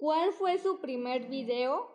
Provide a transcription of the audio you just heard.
¿Cuál fue su primer video?